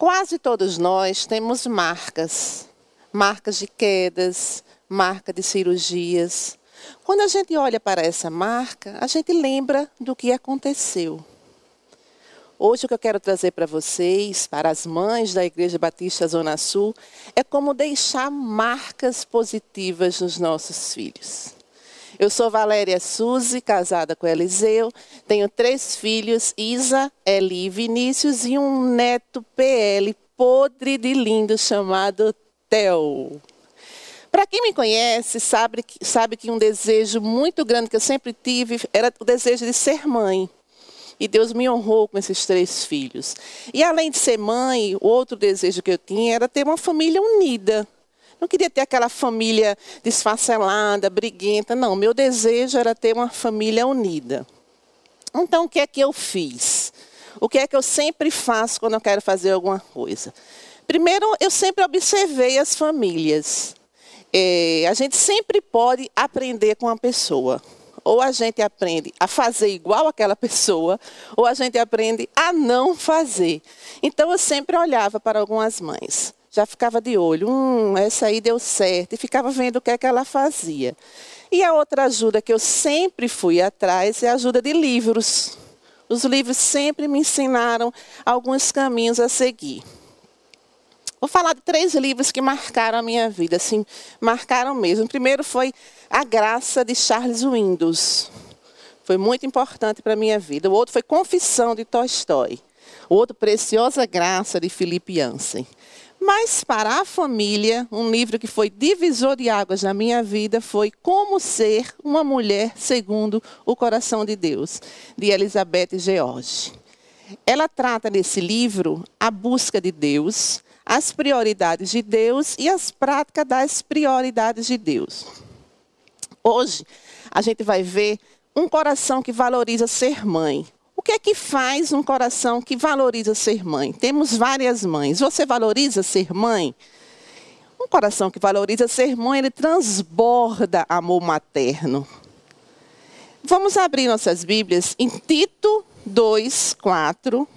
Quase todos nós temos marcas, marcas de quedas, marca de cirurgias. Quando a gente olha para essa marca, a gente lembra do que aconteceu. Hoje o que eu quero trazer para vocês, para as mães da Igreja Batista Zona Sul, é como deixar marcas positivas nos nossos filhos. Eu sou Valéria Suzy, casada com Eliseu, tenho três filhos, Isa, Eli e Vinícius, e um neto PL podre de lindo chamado Theo. Para quem me conhece, sabe, sabe que um desejo muito grande que eu sempre tive era o desejo de ser mãe. E Deus me honrou com esses três filhos. E além de ser mãe, outro desejo que eu tinha era ter uma família unida. Não queria ter aquela família desfacelada, briguenta. Não, meu desejo era ter uma família unida. Então, o que é que eu fiz? O que é que eu sempre faço quando eu quero fazer alguma coisa? Primeiro, eu sempre observei as famílias. É, a gente sempre pode aprender com a pessoa. Ou a gente aprende a fazer igual aquela pessoa, ou a gente aprende a não fazer. Então, eu sempre olhava para algumas mães já ficava de olho, hum, essa aí deu certo, e ficava vendo o que é que ela fazia. E a outra ajuda que eu sempre fui atrás é a ajuda de livros. Os livros sempre me ensinaram alguns caminhos a seguir. Vou falar de três livros que marcaram a minha vida, assim, marcaram mesmo. O primeiro foi A Graça de Charles Windows. Foi muito importante para a minha vida. O outro foi Confissão de Tolstói. O outro, Preciosa Graça de Felipe Jansen. Mas para a família, um livro que foi divisor de águas na minha vida foi Como Ser uma Mulher Segundo o Coração de Deus, de Elizabeth George. Ela trata nesse livro a busca de Deus, as prioridades de Deus e as práticas das prioridades de Deus. Hoje, a gente vai ver um coração que valoriza ser mãe, o que é que faz um coração que valoriza ser mãe? Temos várias mães. Você valoriza ser mãe? Um coração que valoriza ser mãe, ele transborda amor materno. Vamos abrir nossas Bíblias em Tito 2, 4,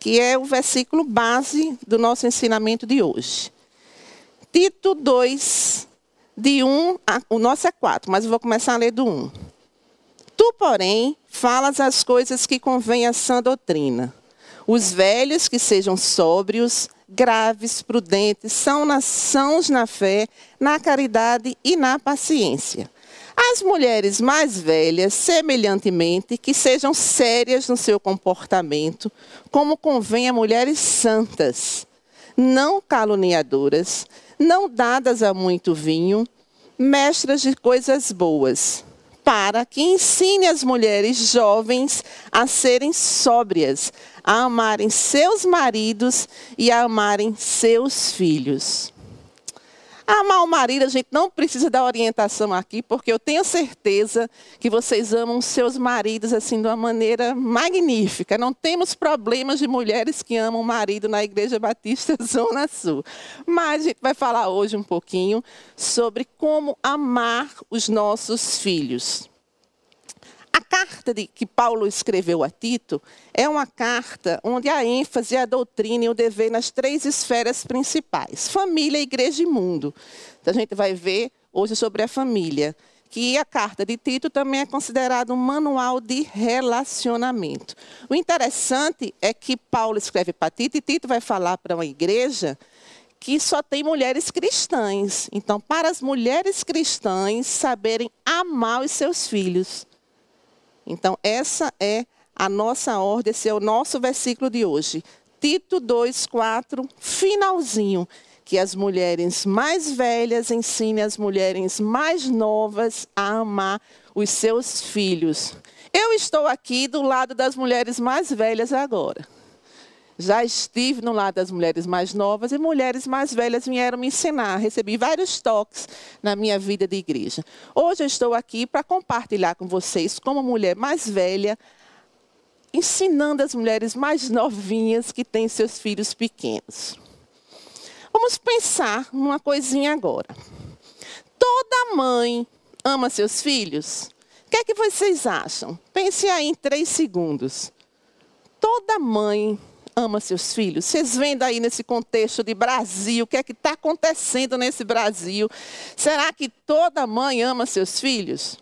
que é o versículo base do nosso ensinamento de hoje. Tito 2, de 1, a, o nosso é 4, mas eu vou começar a ler do 1. Tu, porém, falas as coisas que convêm à sã doutrina. Os velhos que sejam sóbrios, graves, prudentes, são nações na fé, na caridade e na paciência. As mulheres mais velhas, semelhantemente, que sejam sérias no seu comportamento, como convém a mulheres santas, não caluniadoras, não dadas a muito vinho, mestras de coisas boas para que ensine as mulheres jovens a serem sóbrias, a amarem seus maridos e a amarem seus filhos. Amar o marido, a gente não precisa dar orientação aqui, porque eu tenho certeza que vocês amam seus maridos assim de uma maneira magnífica. Não temos problemas de mulheres que amam o marido na Igreja Batista Zona Sul. Mas a gente vai falar hoje um pouquinho sobre como amar os nossos filhos. Carta de, que Paulo escreveu a Tito é uma carta onde a ênfase, a doutrina e o dever nas três esferas principais: família, igreja e mundo. Então, a gente vai ver hoje sobre a família, que a carta de Tito também é considerada um manual de relacionamento. O interessante é que Paulo escreve para Tito e Tito vai falar para uma igreja que só tem mulheres cristãs. Então, para as mulheres cristãs saberem amar os seus filhos. Então, essa é a nossa ordem, esse é o nosso versículo de hoje. Tito 2, 4, finalzinho. Que as mulheres mais velhas ensinem as mulheres mais novas a amar os seus filhos. Eu estou aqui do lado das mulheres mais velhas agora. Já estive no lado das mulheres mais novas e mulheres mais velhas vieram me ensinar. Recebi vários toques na minha vida de igreja. Hoje eu estou aqui para compartilhar com vocês, como mulher mais velha, ensinando as mulheres mais novinhas que têm seus filhos pequenos. Vamos pensar numa coisinha agora. Toda mãe ama seus filhos? O que é que vocês acham? Pense aí em três segundos. Toda mãe ama seus filhos? Vocês vendo aí nesse contexto de Brasil, o que é que está acontecendo nesse Brasil? Será que toda mãe ama seus filhos?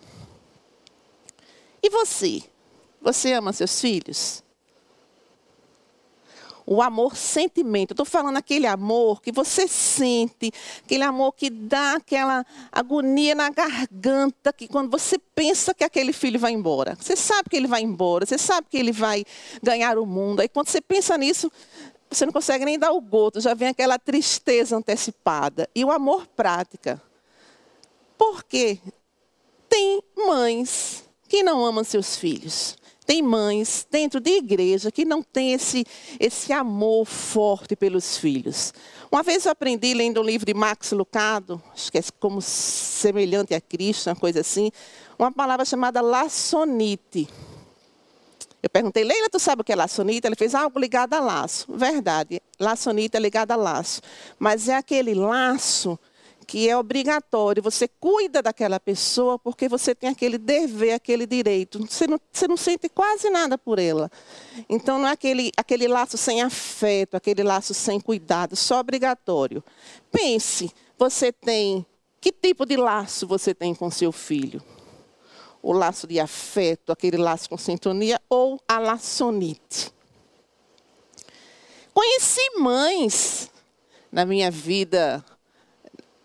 E você? Você ama seus filhos? O amor sentimento. Estou falando aquele amor que você sente, aquele amor que dá aquela agonia na garganta, que quando você pensa que aquele filho vai embora. Você sabe que ele vai embora, você sabe que ele vai ganhar o mundo. Aí quando você pensa nisso, você não consegue nem dar o goto, já vem aquela tristeza antecipada. E o amor prática. Por quê? Tem mães que não amam seus filhos. Tem mães dentro de igreja que não tem esse, esse amor forte pelos filhos. Uma vez eu aprendi lendo um livro de Max Lucado, acho que é como semelhante a Cristo, uma coisa assim, uma palavra chamada laçonite. Eu perguntei, Leila, tu sabe o que é laçonite? Ele fez algo ligado a laço. Verdade, laçonite é ligado a laço. Mas é aquele laço que é obrigatório. Você cuida daquela pessoa porque você tem aquele dever, aquele direito. Você não, você não sente quase nada por ela. Então não é aquele, aquele laço sem afeto, aquele laço sem cuidado, só obrigatório. Pense, você tem. Que tipo de laço você tem com seu filho? O laço de afeto, aquele laço com sintonia, ou a laçonite? Conheci mães na minha vida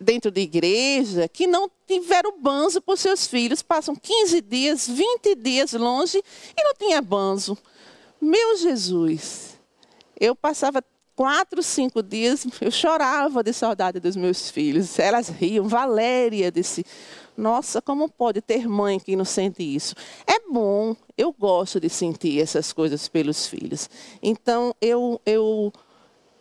dentro de igreja que não tiveram banzo por seus filhos, passam 15 dias, 20 dias longe e não tinha banzo. Meu Jesus, eu passava quatro, cinco dias, eu chorava de saudade dos meus filhos. Elas riam. Valéria disse: Nossa, como pode ter mãe que não sente isso? É bom, eu gosto de sentir essas coisas pelos filhos. Então, eu, eu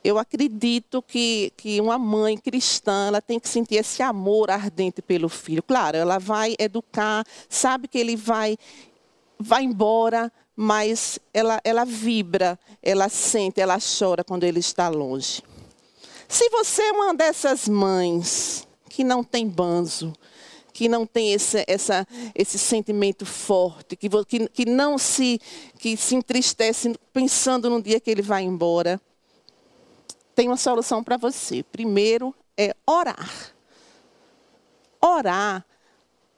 eu acredito que, que uma mãe cristã ela tem que sentir esse amor ardente pelo filho. Claro, ela vai educar, sabe que ele vai, vai embora, mas ela, ela vibra, ela sente, ela chora quando ele está longe. Se você é uma dessas mães que não tem banzo, que não tem esse, essa, esse sentimento forte, que, que, que não se, que se entristece pensando no dia que ele vai embora, tem uma solução para você. Primeiro é orar. Orar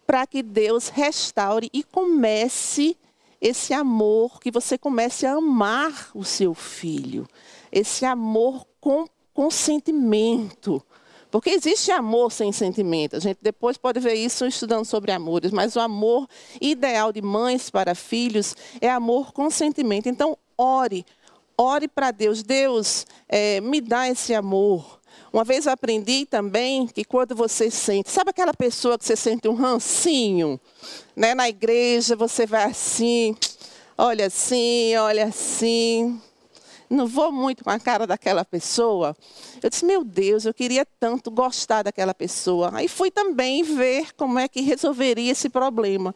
para que Deus restaure e comece esse amor, que você comece a amar o seu filho. Esse amor com consentimento. Porque existe amor sem sentimento. A gente depois pode ver isso estudando sobre amores, mas o amor ideal de mães para filhos é amor com sentimento. Então, ore, Ore para Deus, Deus, é, me dá esse amor. Uma vez eu aprendi também que quando você sente, sabe aquela pessoa que você sente um rancinho, né? Na igreja você vai assim, olha assim, olha assim. Não vou muito com a cara daquela pessoa. Eu disse, meu Deus, eu queria tanto gostar daquela pessoa. Aí fui também ver como é que resolveria esse problema.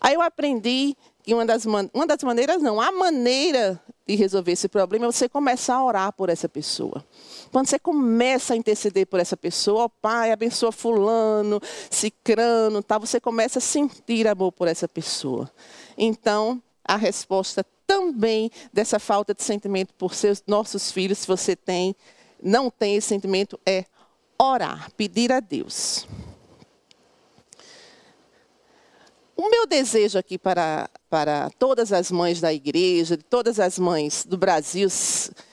Aí eu aprendi que uma das, uma das maneiras, não, a maneira de resolver esse problema é você começar a orar por essa pessoa. Quando você começa a interceder por essa pessoa, ó oh, Pai, abençoa fulano, cicrano, tá? você começa a sentir amor por essa pessoa. Então, a resposta também dessa falta de sentimento por seus nossos filhos, se você tem, não tem esse sentimento, é orar, pedir a Deus. O meu desejo aqui para, para todas as mães da igreja, todas as mães do Brasil,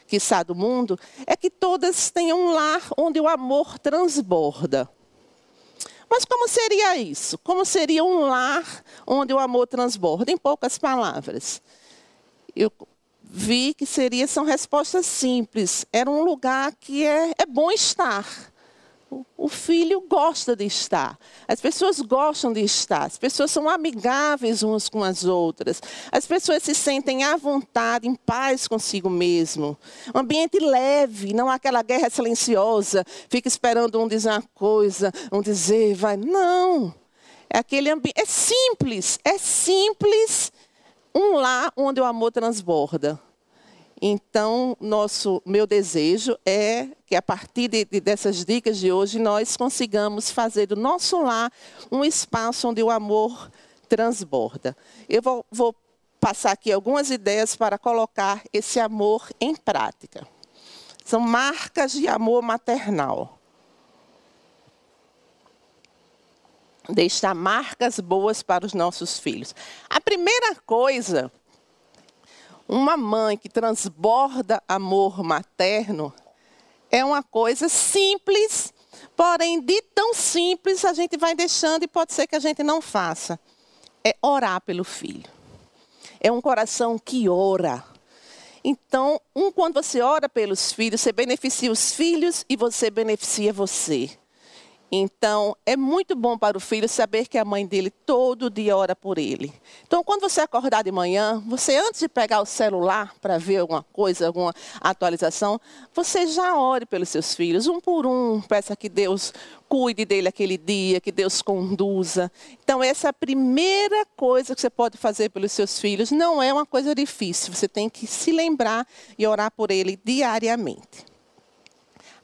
que está do mundo, é que todas tenham um lar onde o amor transborda. Mas como seria isso? Como seria um lar onde o amor transborda? Em poucas palavras. Eu vi que seria, são respostas simples. Era um lugar que é, é bom estar o filho gosta de estar. As pessoas gostam de estar. As pessoas são amigáveis umas com as outras. As pessoas se sentem à vontade, em paz consigo mesmo. Um ambiente leve, não aquela guerra silenciosa. Fica esperando um dizer uma coisa, um dizer, vai. Não. É aquele ambiente. É simples. É simples. Um lar onde o amor transborda. Então, nosso, meu desejo é que a partir de, de, dessas dicas de hoje nós consigamos fazer do nosso lar um espaço onde o amor transborda. Eu vou, vou passar aqui algumas ideias para colocar esse amor em prática. São marcas de amor maternal. Deixar marcas boas para os nossos filhos. A primeira coisa, uma mãe que transborda amor materno, é uma coisa simples, porém, de tão simples, a gente vai deixando e pode ser que a gente não faça. É orar pelo filho. É um coração que ora. Então, um, quando você ora pelos filhos, você beneficia os filhos e você beneficia você. Então, é muito bom para o filho saber que a mãe dele todo dia ora por ele. Então, quando você acordar de manhã, você antes de pegar o celular para ver alguma coisa, alguma atualização, você já ore pelos seus filhos, um por um, peça que Deus cuide dele aquele dia, que Deus conduza. Então, essa é a primeira coisa que você pode fazer pelos seus filhos. Não é uma coisa difícil, você tem que se lembrar e orar por ele diariamente.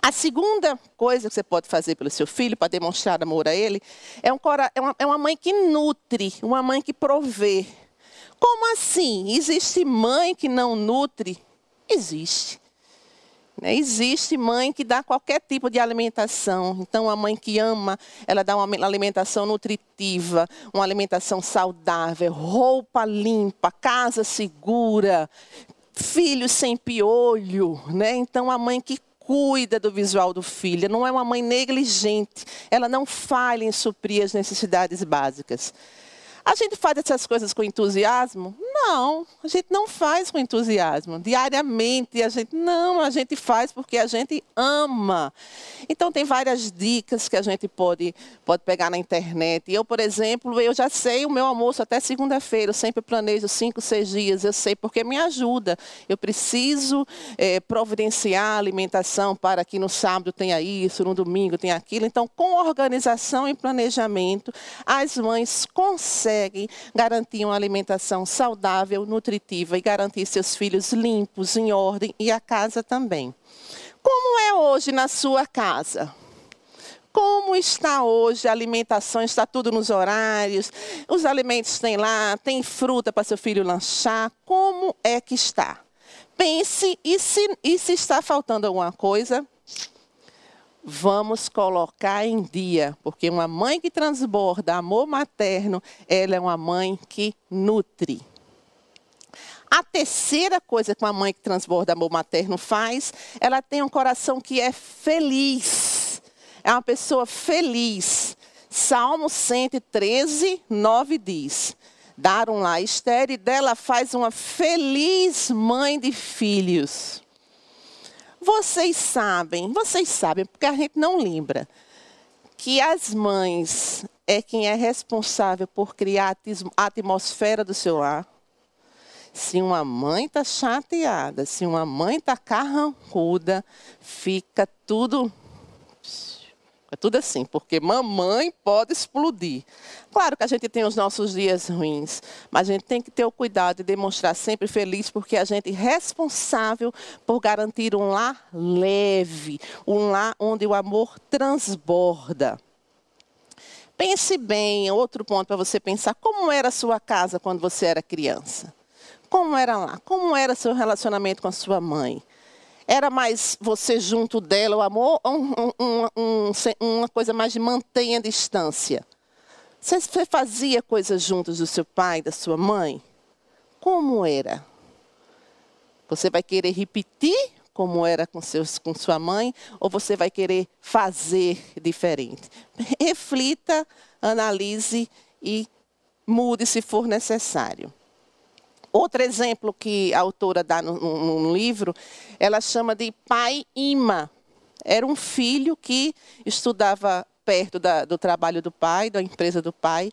A segunda coisa que você pode fazer pelo seu filho, para demonstrar amor a ele, é, um, é, uma, é uma mãe que nutre, uma mãe que provê. Como assim? Existe mãe que não nutre? Existe. Né? Existe mãe que dá qualquer tipo de alimentação. Então, a mãe que ama, ela dá uma alimentação nutritiva, uma alimentação saudável, roupa limpa, casa segura, filhos sem piolho. Né? Então, a mãe que cuida do visual do filho, não é uma mãe negligente, ela não falha em suprir as necessidades básicas. A gente faz essas coisas com entusiasmo? Não, a gente não faz com entusiasmo. Diariamente a gente não, a gente faz porque a gente ama. Então tem várias dicas que a gente pode pode pegar na internet. Eu, por exemplo, eu já sei o meu almoço até segunda-feira. Eu sempre planejo cinco, seis dias. Eu sei porque me ajuda. Eu preciso é, providenciar a alimentação para que no sábado tenha isso, no domingo tenha aquilo. Então, com organização e planejamento, as mães conseguem garantir uma alimentação saudável, nutritiva e garantir seus filhos limpos, em ordem e a casa também. Como é hoje na sua casa? Como está hoje a alimentação? Está tudo nos horários? Os alimentos têm lá? Tem fruta para seu filho lanchar? Como é que está? Pense, e se, e se está faltando alguma coisa? vamos colocar em dia, porque uma mãe que transborda amor materno, ela é uma mãe que nutre. A terceira coisa que uma mãe que transborda amor materno faz, ela tem um coração que é feliz. É uma pessoa feliz. Salmo 113, 9 diz: Dar um lá estéreo, dela faz uma feliz mãe de filhos. Vocês sabem, vocês sabem, porque a gente não lembra, que as mães é quem é responsável por criar a atmosfera do seu lar. Se uma mãe está chateada, se uma mãe está carrancuda, fica tudo é tudo assim, porque mamãe pode explodir. Claro que a gente tem os nossos dias ruins, mas a gente tem que ter o cuidado de demonstrar sempre feliz, porque a gente é responsável por garantir um lar leve, um lar onde o amor transborda. Pense bem, outro ponto para você pensar, como era a sua casa quando você era criança? Como era lá? Como era seu relacionamento com a sua mãe? Era mais você junto dela, o amor, um, um, um, uma coisa mais de mantenha a distância? Você fazia coisas juntos do seu pai, da sua mãe? Como era? Você vai querer repetir como era com, seus, com sua mãe, ou você vai querer fazer diferente? Reflita, analise e mude se for necessário. Outro exemplo que a autora dá no, no, no livro, ela chama de pai ima. Era um filho que estudava perto da, do trabalho do pai, da empresa do pai.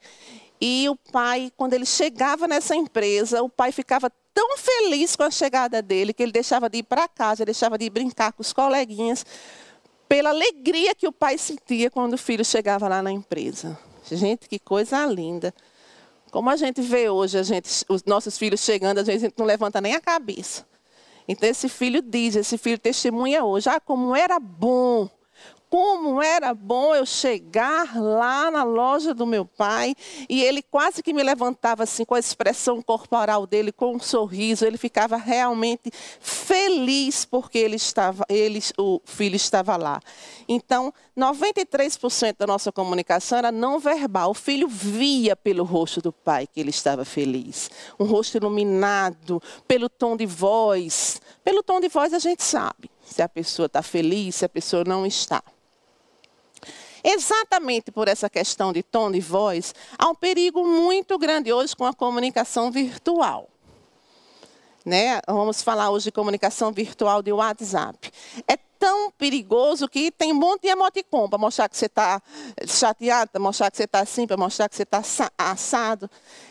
E o pai, quando ele chegava nessa empresa, o pai ficava tão feliz com a chegada dele que ele deixava de ir para casa, deixava de brincar com os coleguinhas, pela alegria que o pai sentia quando o filho chegava lá na empresa. Gente, que coisa linda. Como a gente vê hoje, a gente, os nossos filhos chegando, a gente não levanta nem a cabeça. Então esse filho diz, esse filho testemunha hoje, ah, como era bom Como era bom eu chegar lá na loja do meu pai e ele quase que me levantava assim com a expressão corporal dele, com um sorriso. Ele ficava realmente feliz porque ele estava, ele, o filho estava lá. Então, 93% da nossa comunicação era não verbal. O filho via pelo rosto do pai que ele estava feliz. Um rosto iluminado, pelo tom de voz. Pelo tom de voz a gente sabe se a pessoa está feliz, se a pessoa não está. Exatamente por essa questão de tom de voz, há um perigo muito grande hoje com a comunicação virtual. Né? Vamos falar hoje de comunicação virtual de WhatsApp. É tão perigoso que tem um monte de emoticon para mostrar que você está chateado, para mostrar que você está assim, para mostrar que você está assado.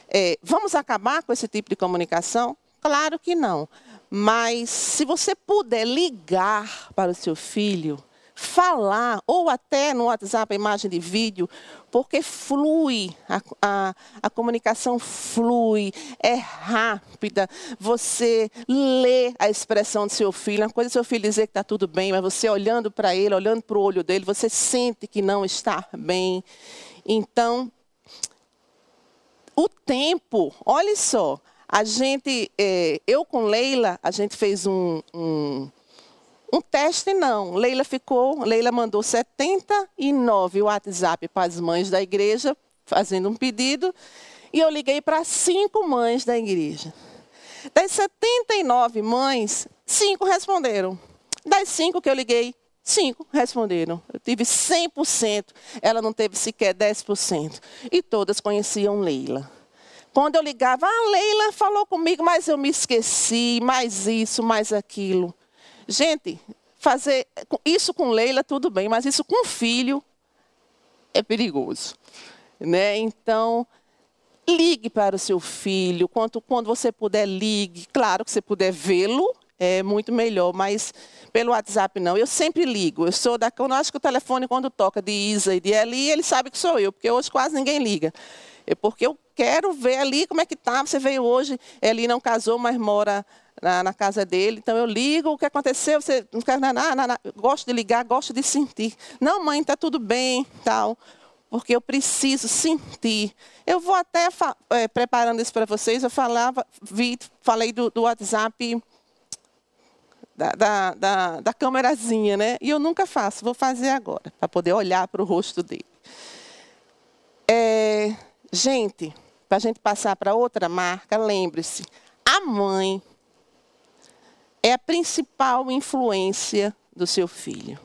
É, vamos acabar com esse tipo de comunicação? Claro que não. Mas se você puder ligar para o seu filho, falar, ou até no WhatsApp, imagem de vídeo, porque flui, a, a, a, comunicação flui, é rápida. Você lê a expressão do seu filho. Uma coisa é seu filho dizer que está tudo bem, mas você olhando para ele, olhando para o olho dele, você sente que não está bem. Então, o tempo, olha só, a gente, é, eu com Leila, a gente fez um, um um teste não. Leila ficou, Leila mandou 79 WhatsApp para as mães da igreja, fazendo um pedido, e eu liguei para cinco mães da igreja. Das 79 mães, cinco responderam. Das cinco que eu liguei, cinco responderam. Eu tive 100%, ela não teve sequer 10%. E todas conheciam Leila. Quando eu ligava, ah, Leila falou comigo, mas eu me esqueci, mais isso, mais aquilo. Gente, fazer isso com Leila tudo bem, mas isso com filho é perigoso, né? Então, ligue para o seu filho, quando, quando você puder ligue. Claro que você puder vê-lo é muito melhor, mas pelo WhatsApp não. Eu sempre ligo. Eu sou da, eu acho que o telefone quando toca de Isa e de Eli, ele sabe que sou eu, porque hoje quase ninguém liga. É porque eu quero ver ali como é que tá. Você veio hoje, Eli não casou, mas mora na, na, casa dele. Então eu ligo, o que aconteceu? Você não quer nada, nada, gosto de ligar, gosto de sentir. Não, mãe, está tudo bem, tal. Porque eu preciso sentir. Eu vou até é, preparando isso para vocês. Eu falava, vi, falei do, do WhatsApp da, da, da, da câmerazinha, né? E eu nunca faço, vou fazer agora, para poder olhar para o rosto dele. É, gente, para a gente passar para outra marca, lembre-se, a mãe é a principal influência do seu filho.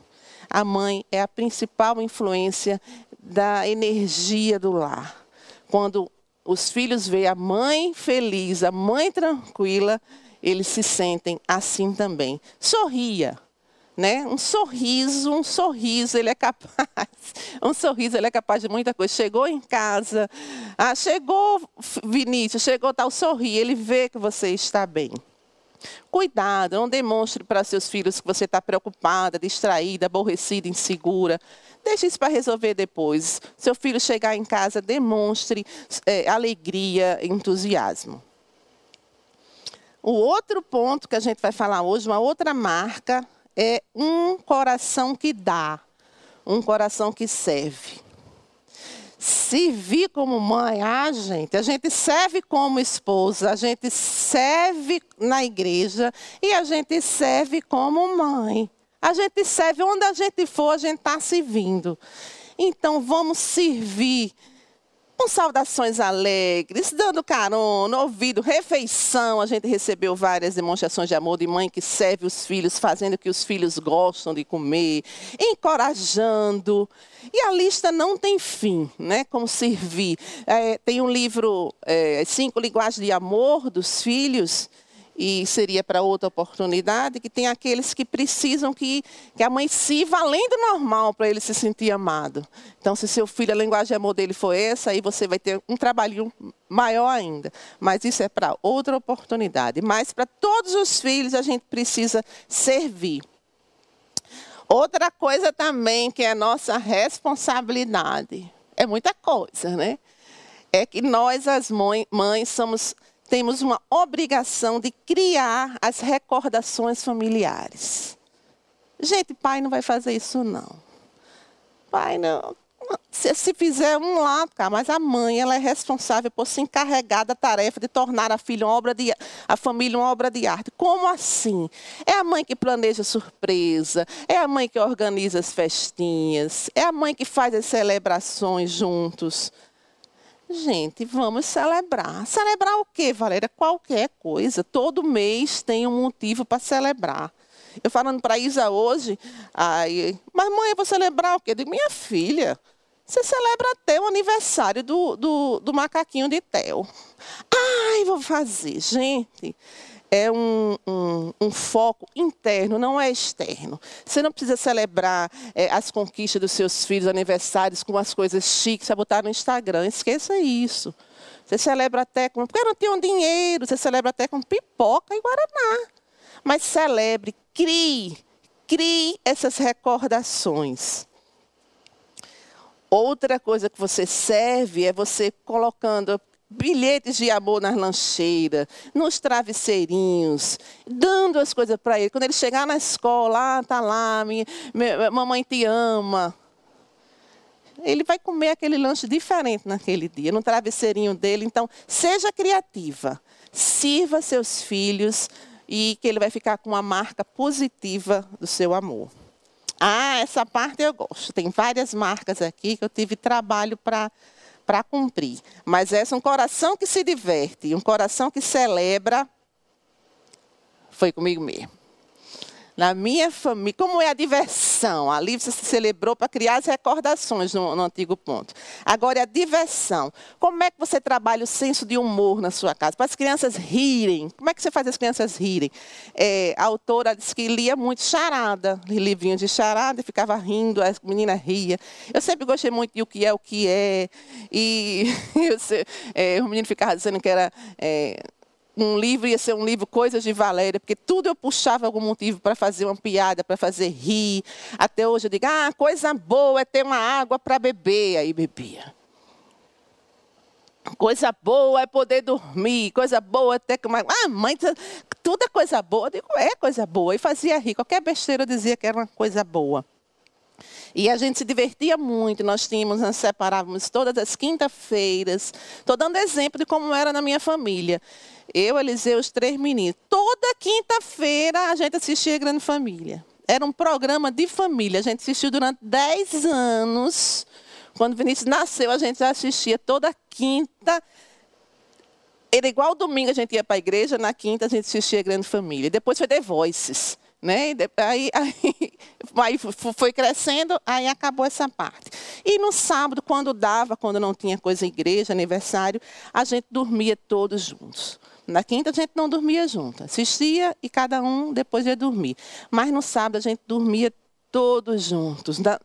A mãe é a principal influência da energia do lar. Quando os filhos veem a mãe feliz, a mãe tranquila, eles se sentem assim também. Sorria, né? Um sorriso, um sorriso, ele é capaz. Um sorriso, ele é capaz de muita coisa. Chegou em casa, ah, chegou Vinícius, chegou tal sorri, ele vê que você está bem. Cuidado, não demonstre para seus filhos que você está preocupada, distraída, aborrecida, insegura. Deixe isso para resolver depois. Seu filho chegar em casa, demonstre é, alegria, entusiasmo. O outro ponto que a gente vai falar hoje, uma outra marca, é um coração que dá, um coração que serve servir como mãe, ah, gente, a gente serve como esposa, a gente serve na igreja e a gente serve como mãe. A gente serve onde a gente for, a gente está servindo. Então vamos servir com saudações alegres, dando carona, ouvido, refeição. A gente recebeu várias demonstrações de amor de mãe que serve os filhos, fazendo que os filhos gostam de comer, encorajando. E a lista não tem fim, né? Como servir. É, tem um livro, é, Cinco Linguagens de Amor dos Filhos e seria para outra oportunidade, que tem aqueles que precisam que, que a mãe sirva além do normal para ele se sentir amado. Então, se seu filho, a linguagem de amor dele for essa, aí você vai ter um trabalho maior ainda. Mas isso é para outra oportunidade. Mas para todos os filhos, a gente precisa servir. Outra coisa também que é nossa responsabilidade, é muita coisa, né? É que nós, as mães, somos temos uma obrigação de criar as recordações familiares. Gente, pai não vai fazer isso, não. pai, não. Se, se fizer um lá, cara, mas a mãe ela é responsável por se encarregar da tarefa de tornar a filha uma obra de a família uma obra de arte. Como assim? É a mãe que planeja surpresa, é a mãe que organiza as festinhas, é a mãe que faz as celebrações juntos. Gente, vamos celebrar. Celebrar o quê, Valéria? Qualquer coisa. Todo mês tem um motivo para celebrar. Eu falando para Isa hoje, aí, mas mãe, eu vou celebrar o quê? Digo, minha filha, você celebra até o aniversário do, do, do macaquinho de Theo. Ai, vou fazer. Gente, é um, um, um, foco interno, não é externo. Você não precisa celebrar é, as conquistas dos seus filhos, aniversários, com as coisas chiques, para botar no Instagram. Esqueça isso. Você celebra até com. Porque não tem um dinheiro, você celebra até com pipoca e guaraná. Mas celebre, crie, crie essas recordações. Outra coisa que você serve é você colocando bilhetes de amor nas lancheiras, nos travesseirinhos, dando as coisas para ele. Quando ele chegar na escola, ah, tá lá, minha, minha, mamãe te ama. Ele vai comer aquele lanche diferente naquele dia, no travesseirinho dele. Então, seja criativa. Sirva seus filhos e que ele vai ficar com uma marca positiva do seu amor. Ah, essa parte eu gosto. Tem várias marcas aqui que eu tive trabalho para para cumprir. Mas essa é um coração que se diverte, um coração que celebra. Foi comigo mesmo. Na minha família, como é a diversão? Ali você se celebrou para criar as recordações no, no, antigo ponto. Agora é a diversão. Como é que você trabalha o senso de humor na sua casa? Para as crianças rirem. Como é que você faz as crianças rirem? É, a autora disse que lia muito charada, livrinho de charada, e ficava rindo, as meninas riam. Eu sempre gostei muito de o que é o que é. E eu, é, o menino ficava dizendo que era. É, um livro ia ser um livro Coisas de Valéria, porque tudo eu puxava algum motivo para fazer uma piada, para fazer rir. Até hoje eu digo, ah, coisa boa é ter uma água para beber. Aí bebia. Coisa boa é poder dormir, coisa boa é ter que. Ah, mãe, tudo é coisa boa. Eu digo, é coisa boa. E fazia rir. Qualquer besteira eu dizia que era uma coisa boa. E a gente se divertia muito. Nós tínhamos, nós separávamos todas as quinta-feiras. Estou dando exemplo de como era na minha família. Eu, Eliseu, os três meninos. Toda quinta-feira a gente assistia Grande Família. Era um programa de família. A gente assistiu durante dez anos. Quando o Vinícius nasceu, a gente já assistia toda quinta. Era igual domingo a gente ia para a igreja, na quinta a gente assistia Grande Família. Depois foi The Voices. Né? Aí, aí, aí, foi crescendo, aí acabou essa parte. E no sábado, quando dava, quando não tinha coisa igreja, aniversário, a gente dormia todos juntos. Na quinta a gente não dormia junto, assistia e cada um depois ia dormir. Mas no sábado a gente dormia todos juntos, na,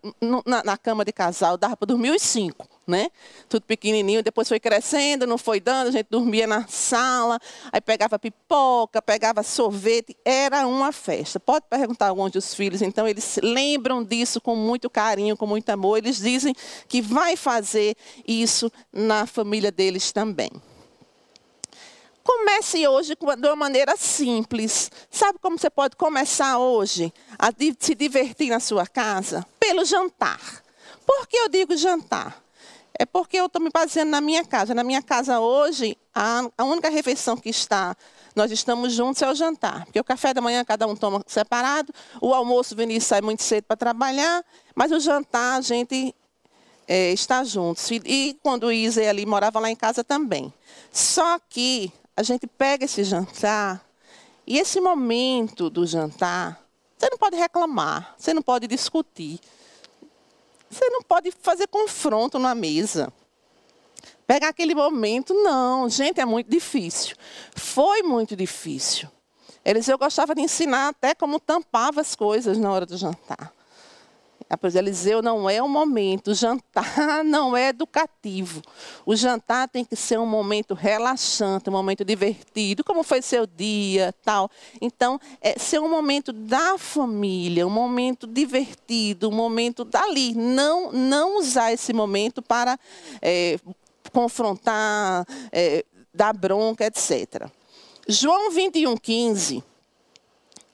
na, na cama de casal, dava para dormir os cinco, né? Tudo pequenininho, depois foi crescendo, não foi dando, a gente dormia na sala, aí pegava pipoca, pegava sorvete, era uma festa. Pode perguntar alguns dos filhos, então eles lembram disso com muito carinho, com muito amor, eles dizem que vai fazer isso na família deles também. Comece hoje de uma maneira simples. Sabe como você pode começar hoje a se divertir na sua casa? Pelo jantar. Por que eu digo jantar? É porque eu estou me baseando na minha casa. Na minha casa hoje, a, a única refeição que está, nós estamos juntos é o jantar. Porque o café da manhã cada um toma separado, o almoço, o Vinícius sai muito cedo para trabalhar, mas o jantar a gente é, está juntos. E, e quando o Isa ali morava lá em casa também. Só que a gente pega esse jantar e esse momento do jantar, você não pode reclamar, você não pode discutir, você não pode fazer confronto na mesa. Pegar aquele momento, não, gente, é muito difícil. Foi muito difícil. Eliseu gostava de ensinar até como tampava as coisas na hora do jantar. Eliseu não é um momento, o jantar não é educativo. O jantar tem que ser um momento relaxante, um momento divertido, como foi seu dia, tal. Então, é ser um momento da família, um momento divertido, um momento dali. Não, não usar esse momento para é, confrontar, é, dar bronca, etc. João 21, 15.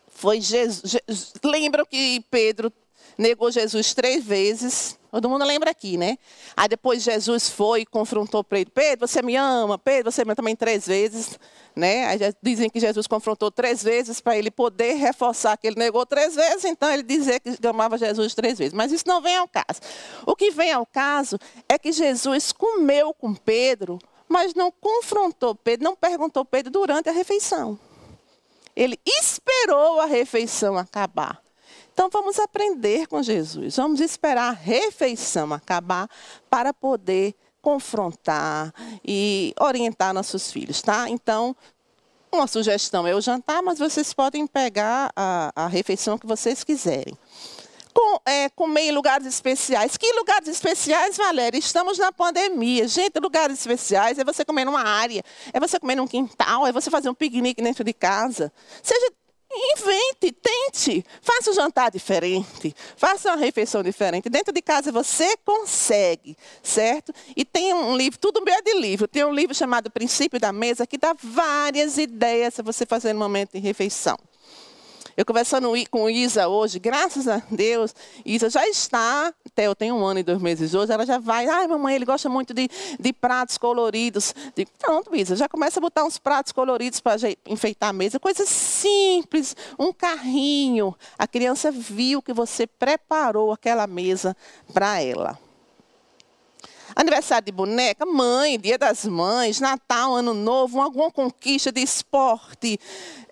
Foi Jesus. Lembram que Pedro negou Jesus três vezes. Todo mundo lembra aqui, né? Aí depois Jesus foi e confrontou Pedro. Pedro, você me ama? Pedro, você me ama também três vezes. Né? Aí dizem que Jesus confrontou três vezes para ele poder reforçar que ele negou três vezes, então ele dizia que amava Jesus três vezes. Mas isso não vem ao caso. O que vem ao caso é que Jesus comeu com Pedro, mas não confrontou Pedro, não perguntou Pedro durante a refeição. Ele esperou a refeição acabar. Então vamos aprender com Jesus. Vamos esperar a refeição acabar para poder confrontar e orientar nossos filhos, tá? Então, uma sugestão é o jantar, mas vocês podem pegar a, a refeição que vocês quiserem. Com, é, comer em lugares especiais. Que lugares especiais, Valéria? Estamos na pandemia. Gente, lugares especiais é você comer numa área, é você comer num quintal, é você fazer um piquenique dentro de casa. Seja Invente, tente, faça um jantar diferente, faça uma refeição diferente. Dentro de casa você consegue, certo? E tem um livro, tudo meio de livro. Tem um livro chamado Princípio da Mesa que dá várias ideias para você fazer no momento de refeição. Eu conversando com Isa hoje, graças a Deus, Isa já está, até eu tenho um ano e dois meses hoje, ela já vai, ai mamãe, ele gosta muito de, de pratos coloridos. Digo, pronto, Isa, já começa a botar uns pratos coloridos para enfeitar a mesa, coisa simples, um carrinho. A criança viu que você preparou aquela mesa para ela. Aniversário de boneca, mãe, dia das mães, Natal, Ano Novo, alguma conquista de esporte.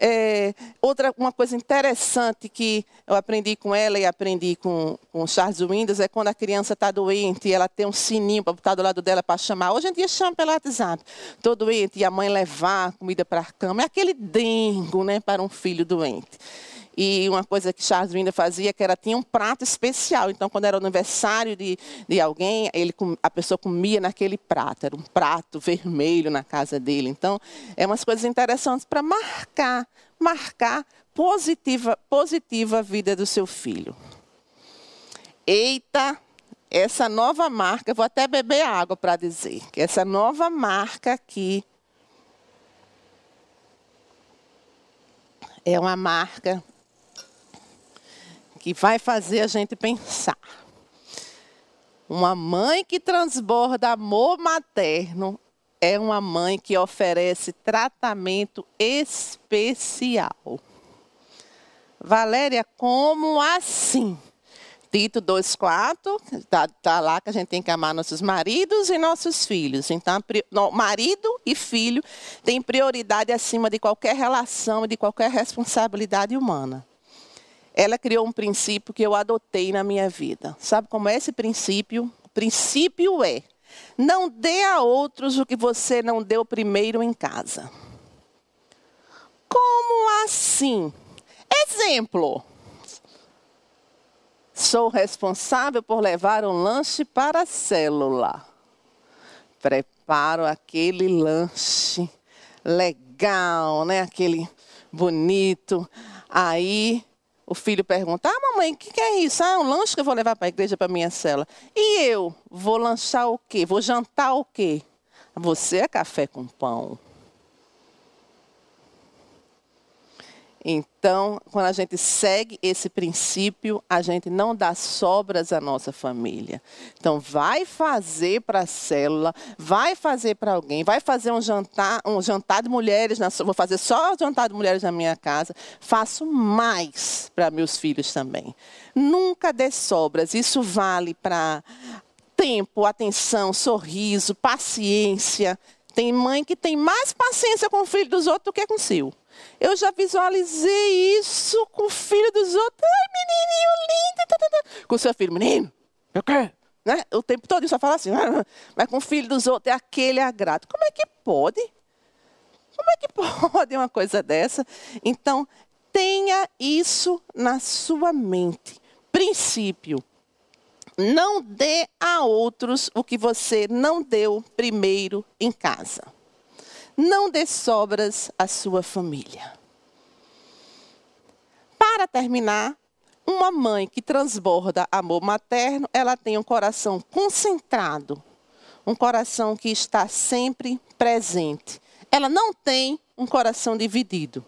É, outra uma coisa interessante que eu aprendi com ela e aprendi com, com Charles Windows é quando a criança está doente e ela tem um sininho para botar do lado dela para chamar. Hoje em dia chama pelo WhatsApp. Estou doente e a mãe levar comida para a cama. É aquele dengo né, para um filho doente. E uma coisa que Charles Winder fazia, que era tinha um prato especial. Então, quando era o aniversário de, de alguém, ele, a pessoa comia naquele prato. Era um prato vermelho na casa dele. Então, é umas coisas interessantes para marcar, marcar positiva, positiva a vida do seu filho. Eita, essa nova marca, vou até beber água para dizer, que essa nova marca aqui é uma marca que vai fazer a gente pensar. Uma mãe que transborda amor materno é uma mãe que oferece tratamento especial. Valéria, como assim? Tito 2,4, está tá lá que a gente tem que amar nossos maridos e nossos filhos. Então, marido e filho têm prioridade acima de qualquer relação e de qualquer responsabilidade humana ela criou um princípio que eu adotei na minha vida. Sabe como é esse princípio? O princípio é: não dê a outros o que você não deu primeiro em casa. Como assim? Exemplo. Sou responsável por levar um lanche para a célula. Preparo aquele lanche legal, né? Aquele bonito. Aí o filho pergunta: Ah, mamãe, o que, que, é isso? Ah, um lanche que eu vou levar para a igreja para minha cela. E eu? Vou lanchar o quê? Vou jantar o quê? Você é café com pão. Então, quando a gente segue esse princípio, a gente não dá sobras à nossa família. Então, vai fazer para a célula, vai fazer para alguém, vai fazer um jantar, um jantar de mulheres, na, vou fazer só jantar de mulheres na minha casa, faço mais para meus filhos também. Nunca dê sobras. Isso vale para tempo, atenção, sorriso, paciência. Tem mãe que tem mais paciência com o filho dos outros do que com o seu. Eu já visualizei isso com o filho dos outros. Ai, menininho lindo. Tá, tá, tá. Com o seu filho, menino, eu quero. Né? O tempo todo só fala assim. Mas com o filho dos outros é aquele agrado. Como é que pode? Como é que pode uma coisa dessa? Então, tenha isso na sua mente. Princípio. Não dê a outros o que você não deu primeiro em casa não dê sobras à sua família. Para terminar, uma mãe que transborda amor materno, ela tem um coração concentrado, um coração que está sempre presente. Ela não tem um coração dividido.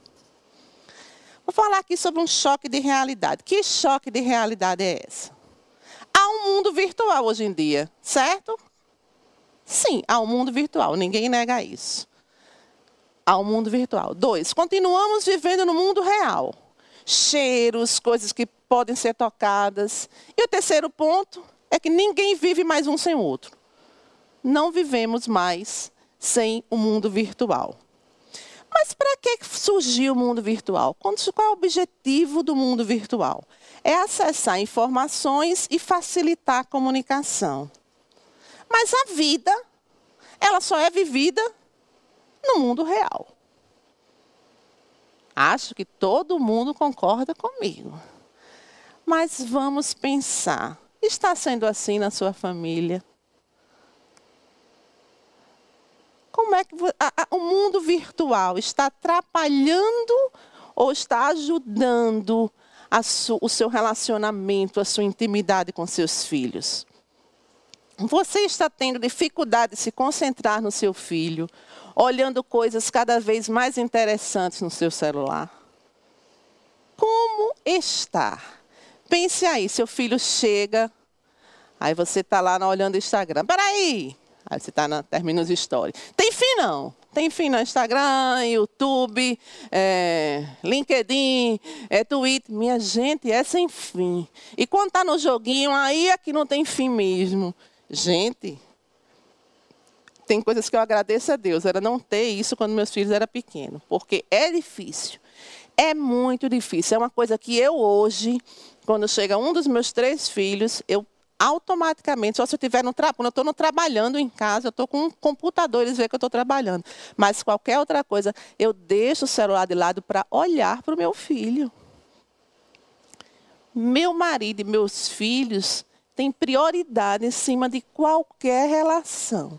Vou falar aqui sobre um choque de realidade. Que choque de realidade é essa? Há um mundo virtual hoje em dia, certo? Sim, há um mundo virtual, ninguém nega isso. Um mundo virtual. Dois, continuamos vivendo no mundo real. Cheiros, coisas que podem ser tocadas. E o terceiro ponto é que ninguém vive mais um sem o outro. Não vivemos mais sem o mundo virtual. Mas para que surgiu o mundo virtual? Qual é o objetivo do mundo virtual? É acessar informações e facilitar a comunicação. Mas a vida, ela só é vivida no mundo real. Acho que todo mundo concorda comigo. Mas vamos pensar: está sendo assim na sua família? Como é que a, a, o mundo virtual está atrapalhando ou está ajudando su, o seu relacionamento, a sua intimidade com seus filhos? Você está tendo dificuldade de se concentrar no seu filho, olhando coisas cada vez mais interessantes no seu celular? Como está? Pense aí, seu filho chega, aí você está lá olhando o Instagram. Peraí, Aí você tá na, termina os stories. Tem fim não. Tem fim no Instagram, YouTube, é, LinkedIn, é, Twitter. Minha gente, é sem fim. E quando está no joguinho, aí é que não tem fim mesmo. Gente, tem coisas que eu agradeço a Deus. Era não ter isso quando meus filhos eram pequenos. Porque é difícil. É muito difícil. É uma coisa que eu hoje, quando chega um dos meus três filhos, eu automaticamente, só se eu estiver no trabalho, quando eu estou trabalhando em casa, eu estou com um computador, eles veem que eu estou trabalhando. Mas qualquer outra coisa, eu deixo o celular de lado para olhar para o meu filho. Meu marido e meus filhos têm prioridade em cima de qualquer relação.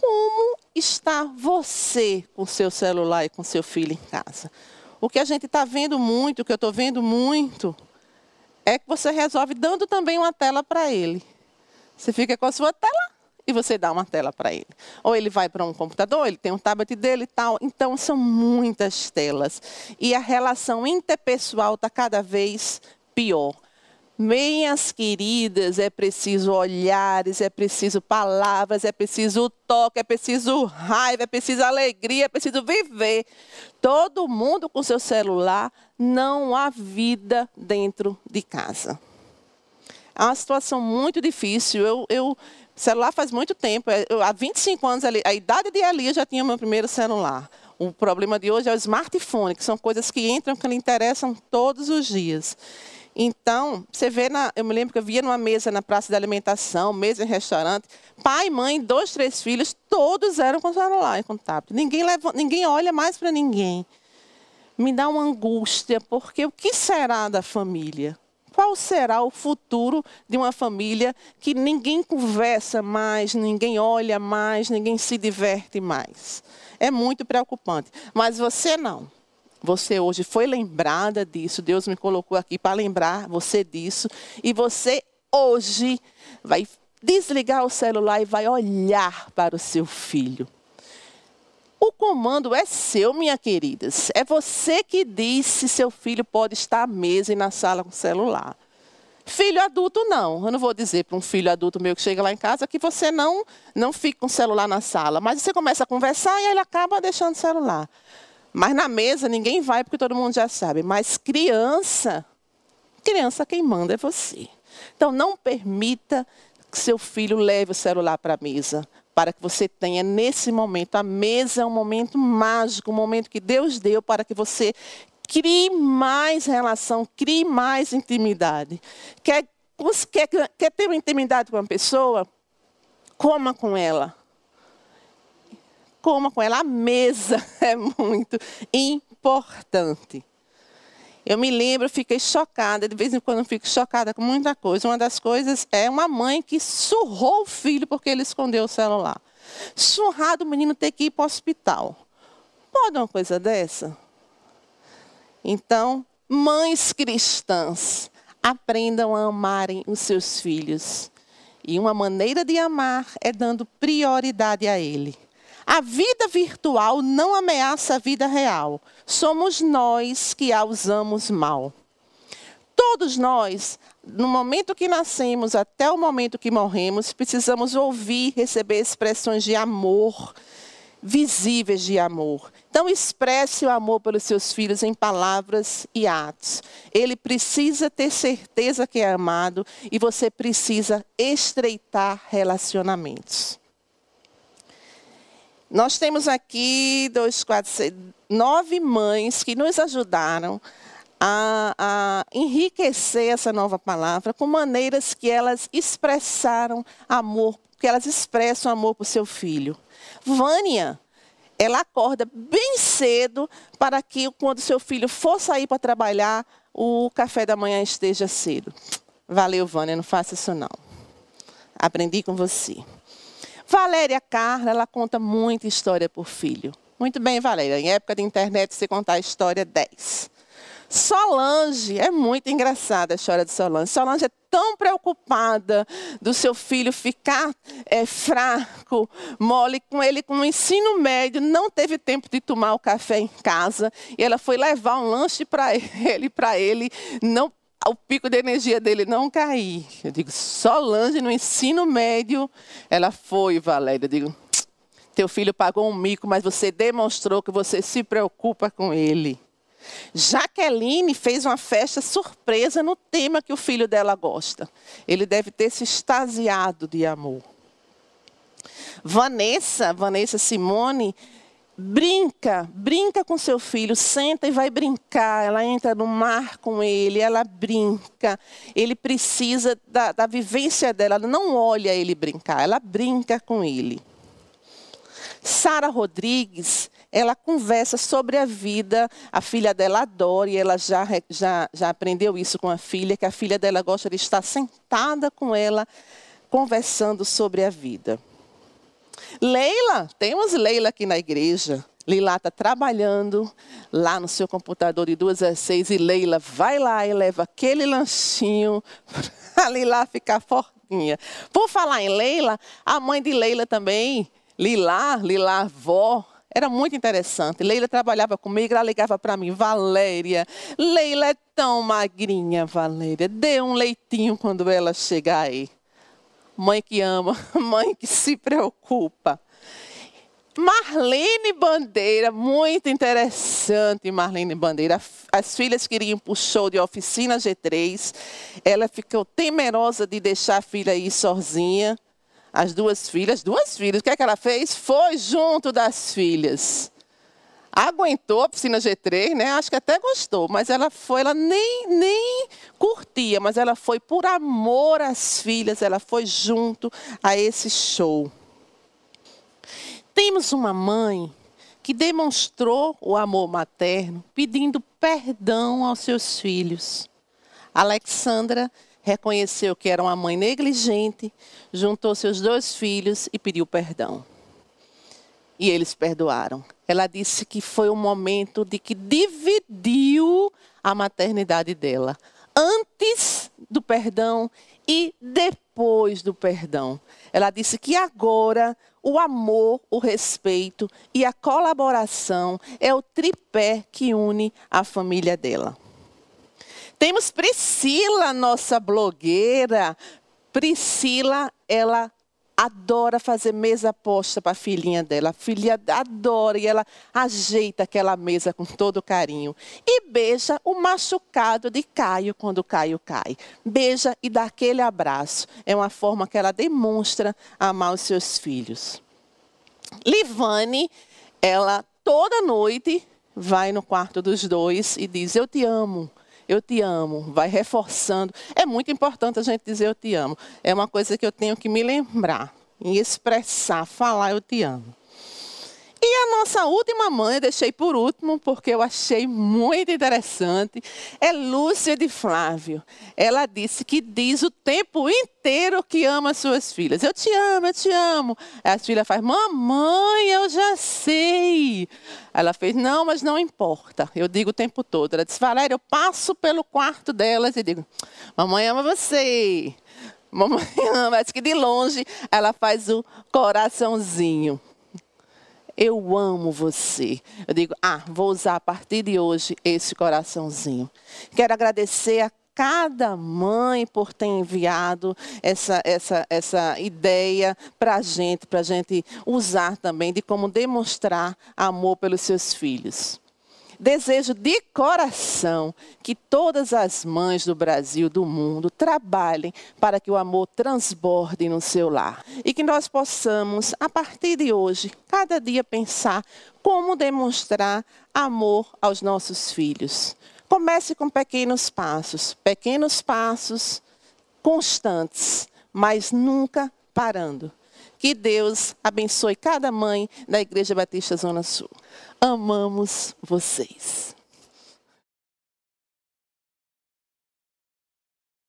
Como está você com seu celular e com seu filho em casa? O que a gente está vendo muito, o que eu estou vendo muito, é que você resolve dando também uma tela para ele. Você fica com a sua tela e você dá uma tela para ele. Ou ele vai para um computador, ele tem um tablet dele e tal. Então, são muitas telas. E a relação interpessoal está cada vez pior. Minhas queridas, é preciso olhares, é preciso palavras, é preciso toque, é preciso raiva, é preciso alegria, é preciso viver. Todo mundo com seu celular, não há vida dentro de casa. É uma situação muito difícil. Eu, eu celular faz muito tempo. É, eu, há 25 anos, a idade de Eli, eu já tinha meu primeiro celular. O problema de hoje é o smartphone, que são coisas que entram, que lhe interessam todos os dias. Então, você vê, na, eu me lembro que eu via numa mesa na praça de alimentação, mesa em restaurante, pai, mãe, dois, três filhos, todos eram com celular e com tablet. Ninguém, leva, ninguém olha mais para ninguém. Me dá uma angústia, porque o que será da família? Qual será o futuro de uma família que ninguém conversa mais, ninguém olha mais, ninguém se diverte mais? É muito preocupante. Mas você não. Você hoje foi lembrada disso, Deus me colocou aqui para lembrar você disso, e você hoje vai desligar o celular e vai olhar para o seu filho. O comando é seu, minha queridas. É você que diz se seu filho pode estar à mesa e na sala com o celular. Filho adulto, não. Eu não vou dizer para um filho adulto meu que chega lá em casa que você não, não fica com o celular na sala. Mas você começa a conversar e ele acaba deixando o celular. Mas na mesa ninguém vai porque todo mundo já sabe. Mas criança, criança quem manda é você. Então não permita que seu filho leve o celular para a mesa, para que você tenha nesse momento. A mesa é um momento mágico, um momento que Deus deu para que você crie mais relação, crie mais intimidade. Quer, quer, quer ter uma intimidade com uma pessoa? Coma com ela coma com ela. A mesa é muito importante. Eu me lembro, fiquei chocada, de vez em quando eu fico chocada com muita coisa. Uma das coisas é uma mãe que surrou o filho porque ele escondeu o celular. Surrado o menino ter que ir para o hospital. Pode uma coisa dessa? Então, mães cristãs, aprendam a amarem os seus filhos. E uma maneira de amar é dando prioridade a ele. A vida virtual não ameaça a vida real. Somos nós que a usamos mal. Todos nós, no momento que nascemos até o momento que morremos, precisamos ouvir, receber expressões de amor, visíveis de amor. Então, expresse o amor pelos seus filhos em palavras e atos. Ele precisa ter certeza que é amado e você precisa estreitar relacionamentos. Nós temos aqui dois, quatro, seis, nove mães que nos ajudaram a, a, enriquecer essa nova palavra com maneiras que elas expressaram amor, que elas expressam amor o seu filho. Vânia, ela acorda bem cedo para que quando seu filho for sair para trabalhar, o café da manhã esteja cedo. Valeu, Vânia, não faça isso não. Aprendi com você. Valéria Carla, ela conta muita história por filho. Muito bem, Valéria. Em época de internet, você contar a história 10. Solange, é muito engraçada a história de Solange. Solange é tão preocupada do seu filho ficar é, fraco, mole com ele com o ensino médio, não teve tempo de tomar o café em casa e ela foi levar um lanche para ele, para ele não o pico de energia dele não cair. Eu digo, Solange no ensino médio, ela foi, Valéria. Eu digo, teu filho pagou um mico, mas você demonstrou que você se preocupa com ele. Jaqueline fez uma festa surpresa no tema que o filho dela gosta. Ele deve ter se extasiado de amor. Vanessa, Vanessa Simone, brinca, brinca com seu filho, senta e vai brincar. Ela entra no mar com ele, ela brinca. Ele precisa da, da vivência dela, ela não olha ele brincar, ela brinca com ele. Sara Rodrigues, ela conversa sobre a vida, a filha dela adora, e ela já, já, já aprendeu isso com a filha, que a filha dela gosta de estar sentada com ela, conversando sobre a vida. Leila, temos Leila aqui na igreja. Leila está trabalhando lá no seu computador de duas a seis e Leila vai lá e leva aquele lanchinho para Leila ficar fortinha. Por falar em Leila, a mãe de Leila também, Lila, Lila avó, era muito interessante. Leila trabalhava comigo, ela ligava para mim, Valéria, Leila é tão magrinha, Valéria, dê um leitinho quando ela chegar aí. Mãe que ama, mãe que se preocupa. Marlene Bandeira, muito interessante, Marlene Bandeira. As filhas queriam ir para o show de oficina G3. Ela ficou temerosa de deixar a filha ir sozinha as duas filhas, duas filhas, o que é que ela fez? Foi junto das filhas. Aguentou a piscina G3, né? Acho que até gostou, mas ela foi, ela nem, nem curtia, mas ela foi por amor às filhas, ela foi junto a esse show. Temos uma mãe que demonstrou o amor materno pedindo perdão aos seus filhos. Alexandra reconheceu que era uma mãe negligente, juntou seus dois filhos e pediu perdão. E eles perdoaram. Ela disse que foi um momento de que dividiu a maternidade dela, antes do perdão e depois do perdão. Ela disse que agora o amor, o respeito e a colaboração é o tripé que une a família dela. Temos Priscila, nossa blogueira. Priscila, ela adora fazer mesa posta para a filhinha dela. A filha adora e ela ajeita aquela mesa com todo carinho. E beija o machucado de Caio quando Caio cai. Beija e dá aquele abraço. É uma forma que ela demonstra amar os seus filhos. Livane, ela toda noite vai no quarto dos dois e diz: Eu te amo eu te amo, vai reforçando. É muito importante a gente dizer eu te amo. É uma coisa que eu tenho que me lembrar, e expressar, falar eu te amo. E a nossa última mãe, eu deixei por último, porque eu achei muito interessante, é Lúcia de Flávio. Ela disse que diz o tempo inteiro que ama suas filhas. Eu te amo, eu te amo. As filhas fazem, mamãe, eu já sei. Ela fez, não, mas não importa. Eu digo o tempo todo. Ela disse, Valéria, eu passo pelo quarto delas e digo, mamãe ama você. Mamãe ama. Diz que de longe ela faz o coraçãozinho. Eu amo você. Eu digo, ah, vou usar a partir de hoje esse coraçãozinho. Quero agradecer a cada mãe por ter enviado essa, essa, essa ideia para a gente, para a gente usar também de como demonstrar amor pelos seus filhos. Desejo de coração que todas as mães do Brasil, do mundo, trabalhem para que o amor transborde no seu lar. E que nós possamos, a partir de hoje, cada dia pensar como demonstrar amor aos nossos filhos. Comece com pequenos passos, pequenos passos constantes, mas nunca parando. Que Deus abençoe cada mãe da Igreja Batista Zona Sul. Amamos vocês.